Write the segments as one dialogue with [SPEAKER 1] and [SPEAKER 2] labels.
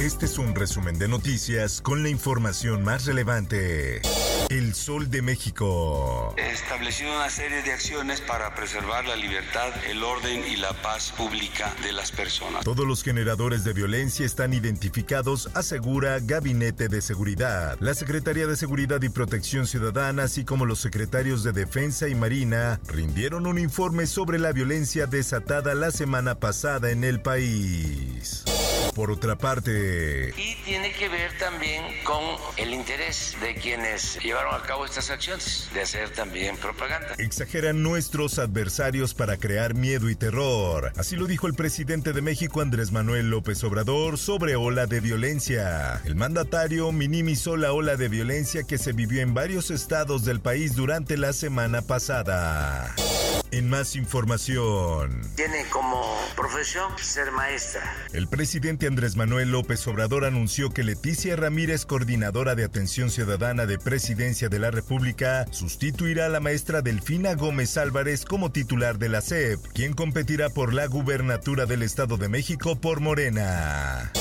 [SPEAKER 1] Este es un resumen de noticias con la información más relevante. El Sol de México.
[SPEAKER 2] Estableció una serie de acciones para preservar la libertad, el orden y la paz pública de las personas.
[SPEAKER 1] Todos los generadores de violencia están identificados, asegura Gabinete de Seguridad. La Secretaría de Seguridad y Protección Ciudadana, así como los secretarios de Defensa y Marina, rindieron un informe sobre la violencia desatada la semana pasada en el país. Por otra parte,
[SPEAKER 2] Y tiene que ver también con el interés de quienes llevaron a cabo estas acciones, de hacer también propaganda.
[SPEAKER 1] exageran nuestros adversarios para crear miedo y terror. Así lo dijo el presidente de México Andrés Manuel López Obrador sobre ola de violencia. El mandatario minimizó la ola de violencia que se vivió en varios estados del país durante la semana pasada. En más información.
[SPEAKER 2] Tiene como profesión ser maestra.
[SPEAKER 1] El presidente Andrés Manuel López Obrador anunció que Leticia Ramírez, coordinadora de atención ciudadana de Presidencia de la República, sustituirá a la maestra Delfina Gómez Álvarez como titular de la SEP, quien competirá por la gubernatura del Estado de México por Morena.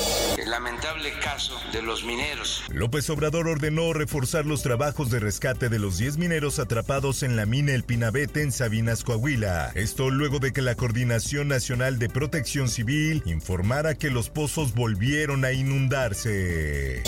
[SPEAKER 2] Lamentable caso de los mineros.
[SPEAKER 1] López Obrador ordenó reforzar los trabajos de rescate de los 10 mineros atrapados en la mina El Pinabete en Sabinas, Coahuila. Esto luego de que la Coordinación Nacional de Protección Civil informara que los pozos volvieron a inundarse.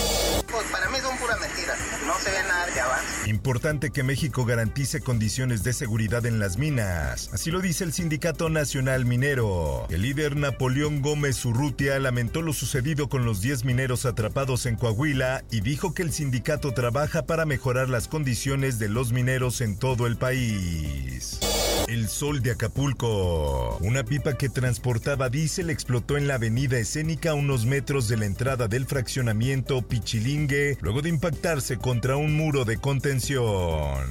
[SPEAKER 1] Importante que México garantice condiciones de seguridad en las minas. Así lo dice el Sindicato Nacional Minero. El líder Napoleón Gómez Urrutia lamentó lo sucedido con los 10 mineros atrapados en Coahuila y dijo que el sindicato trabaja para mejorar las condiciones de los mineros en todo el país. El Sol de Acapulco. Una pipa que transportaba diésel explotó en la avenida escénica a unos metros de la entrada del fraccionamiento Pichilingue luego de impactarse contra un muro de contención.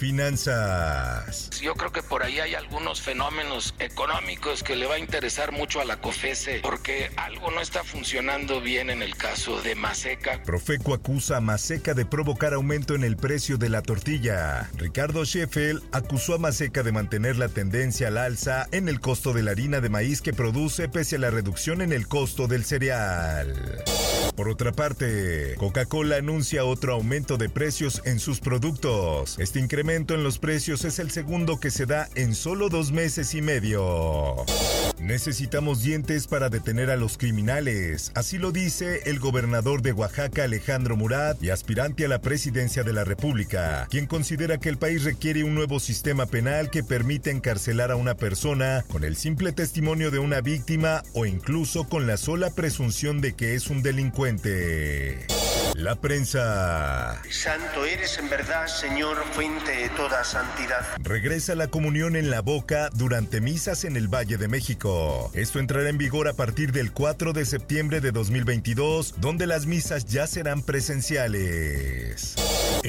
[SPEAKER 1] Finanzas.
[SPEAKER 3] Yo creo que por ahí hay algunos fenómenos económicos que le va a interesar mucho a la COFESE porque algo no está funcionando bien en el caso de Maseca.
[SPEAKER 1] Profeco acusa a Maseca de provocar aumento en el precio de la tortilla. Ricardo Sheffield acusó a Maseca de mantener la tendencia al alza en el costo de la harina de maíz que produce pese a la reducción en el costo del cereal. Por otra parte, Coca-Cola anuncia otro aumento de precios en sus productos. Este incremento en los precios es el segundo que se da en solo dos meses y medio. Necesitamos dientes para detener a los criminales, así lo dice el gobernador de Oaxaca Alejandro Murat y aspirante a la presidencia de la República, quien considera que el país requiere un nuevo sistema penal que permita encarcelar a una persona con el simple testimonio de una víctima o incluso con la sola presunción de que es un delincuente. La prensa.
[SPEAKER 4] Santo eres en verdad, Señor, fuente de toda santidad.
[SPEAKER 1] Regresa la comunión en la boca durante misas en el Valle de México. Esto entrará en vigor a partir del 4 de septiembre de 2022, donde las misas ya serán presenciales.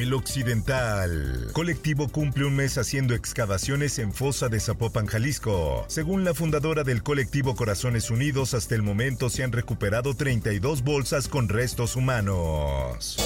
[SPEAKER 1] El Occidental. Colectivo cumple un mes haciendo excavaciones en fosa de Zapopan, Jalisco. Según la fundadora del colectivo Corazones Unidos, hasta el momento se han recuperado 32 bolsas con restos humanos.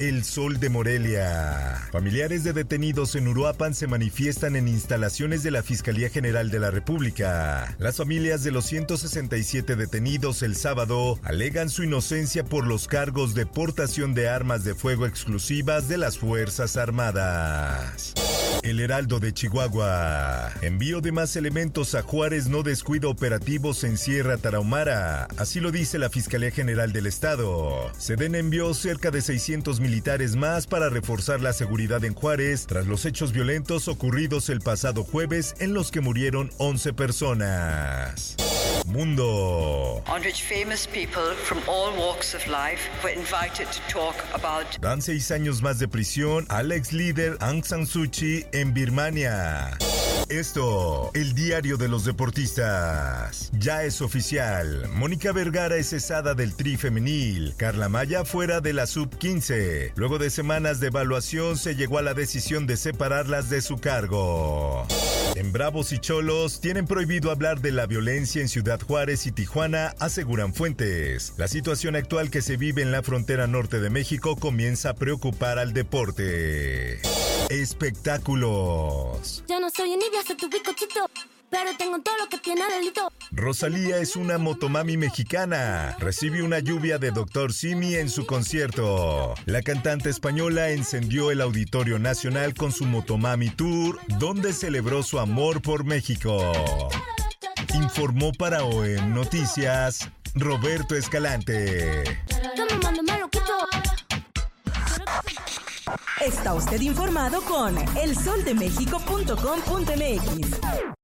[SPEAKER 1] El Sol de Morelia. Familiares de detenidos en Uruapan se manifiestan en instalaciones de la Fiscalía General de la República. Las familias de los 167 detenidos el sábado alegan su inocencia por los cargos de portación de armas de fuego exclusivas de las Fuerzas Armadas. El Heraldo de Chihuahua. Envío de más elementos a Juárez no descuida operativos en Sierra Tarahumara. Así lo dice la Fiscalía General del Estado. Seden envió cerca de 600 militares más para reforzar la seguridad en Juárez tras los hechos violentos ocurridos el pasado jueves en los que murieron 11 personas. Mundo.
[SPEAKER 5] on which famous people from all walks of life were invited to talk about
[SPEAKER 1] Dan seis años más de prisión al ex líder Aung San Suu Kyi en Birmania. Esto, el diario de los deportistas. Ya es oficial. Mónica Vergara es cesada del tri femenil. Carla Maya fuera de la sub 15. Luego de semanas de evaluación se llegó a la decisión de separarlas de su cargo. En Bravos y Cholos tienen prohibido hablar de la violencia en Ciudad Juárez y Tijuana, aseguran fuentes. La situación actual que se vive en la frontera norte de México comienza a preocupar al deporte. Espectáculos.
[SPEAKER 6] Yo no soy soy tu bicochito. Pero tengo todo lo que tiene delito.
[SPEAKER 1] Rosalía es una motomami mexicana. Recibe una lluvia de Dr. Simi en su concierto. La cantante española encendió el Auditorio Nacional con su Motomami Tour, donde celebró su amor por México. Informó para OEM Noticias Roberto Escalante.
[SPEAKER 7] Está usted informado con elsoldemexico.com.mx.